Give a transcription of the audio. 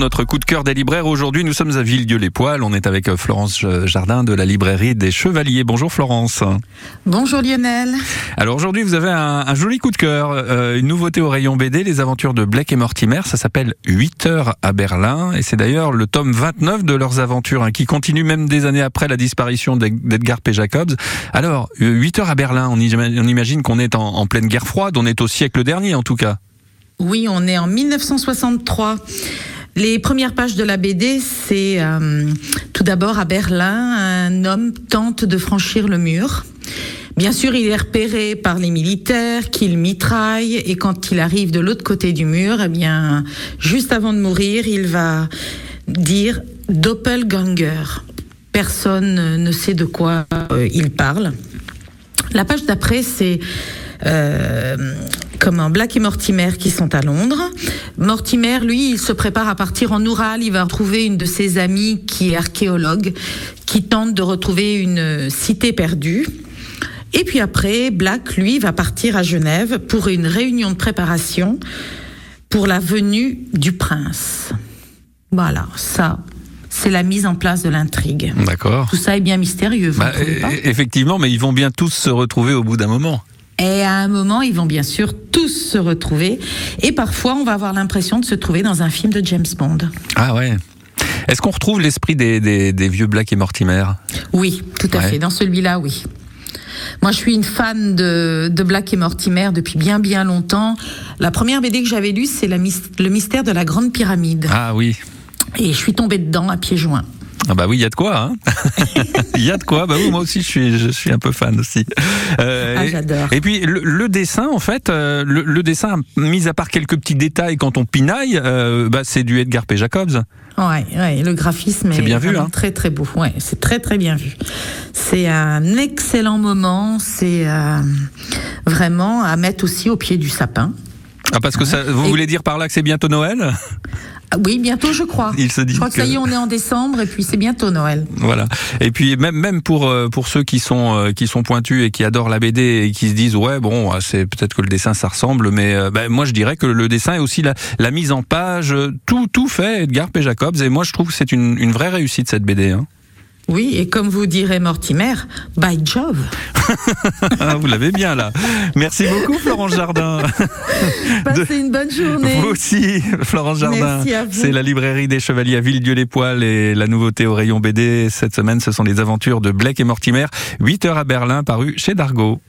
Notre coup de cœur des libraires aujourd'hui, nous sommes à Villedieu-les-Poils. On est avec euh, Florence Jardin de la librairie des Chevaliers. Bonjour Florence. Bonjour Lionel. Alors aujourd'hui, vous avez un, joli coup de cœur, euh, une nouveauté au rayon BD, les aventures de Blake et Mortimer. Ça s'appelle 8 heures à Berlin et c'est d'ailleurs le tome 29 de leurs aventures hein, qui continue même des années après la disparition d'Edgar P. Jacobs. Alors, 8 heures à Berlin, on, imagine qu'on est en, en pleine guerre froide, on est au siècle dernier en tout cas. Oui, on est en 1963. Les premières pages de la BD, c'est euh, tout d'abord à Berlin, un homme tente de franchir le mur. Bien sûr, il est repéré par les militaires qu'il mitraille et quand il arrive de l'autre côté du mur, eh bien, juste avant de mourir, il va dire Doppelganger. Personne ne sait de quoi euh, il parle. La page d'après, c'est euh, comme un Black et Mortimer qui sont à Londres. Mortimer, lui, il se prépare à partir en Oural. Il va retrouver une de ses amies qui est archéologue, qui tente de retrouver une cité perdue. Et puis après, Black, lui, va partir à Genève pour une réunion de préparation pour la venue du prince. Voilà, ça, c'est la mise en place de l'intrigue. D'accord. Tout ça est bien mystérieux. Vous bah, effectivement, mais ils vont bien tous se retrouver au bout d'un moment. Et à un moment, ils vont bien sûr tous se retrouver. Et parfois, on va avoir l'impression de se trouver dans un film de James Bond. Ah ouais. Est-ce qu'on retrouve l'esprit des, vieux Black et Mortimer? Oui, tout à fait. Dans celui-là, oui. Moi, je suis une fan de, Black et Mortimer depuis bien bien longtemps. La première BD que j'avais lue, c'est Le mystère de la Grande Pyramide. Ah oui. Et je suis tombée dedans à pieds joints. Ah bah oui, il y a de quoi. Hein Il y a de quoi. Bah oui, moi aussi, je suis, je suis un peu fan aussi. Euh, ah, j'adore. Et, puis le, dessin, en fait, euh, le, dessin, mis à part quelques petits détails quand on pinaille, euh, bah, c'est du Edgar P. Jacobs. Ouais, ouais, le graphisme est, bien vu, hein très très beau. Ouais, c'est très très bien vu. C'est un excellent moment. C'est vraiment à mettre aussi au pied du sapin. Ah parce que ça, vous voulez dire par là que c'est bientôt Noël? Oui, bientôt, je crois. Il se dit je crois que, ça y est, on est en décembre et puis c'est bientôt Noël. Voilà. Et puis même même pour euh, pour ceux qui sont euh, qui sont pointus et qui adorent la BD et qui se disent ouais bon c'est peut-être que le dessin ça ressemble mais euh, ben, moi je dirais que le dessin est aussi la, la mise en page tout tout fait Edgar P Jacobs et moi je trouve que c'est une, une vraie réussite cette BD. Hein. Oui, et comme vous dirait Mortimer, by job. Ah, vous l'avez bien là. Merci beaucoup Florence Jardin. Passez une bonne journée. Vous aussi, Florence Jardin. Merci à vous. C'est la librairie des Chevaliers à Villedieu-les-Poils et la nouveauté au rayon BD cette semaine, ce sont les aventures de Blake et Mortimer, 8 heures à Berlin, paru chez Dargaud.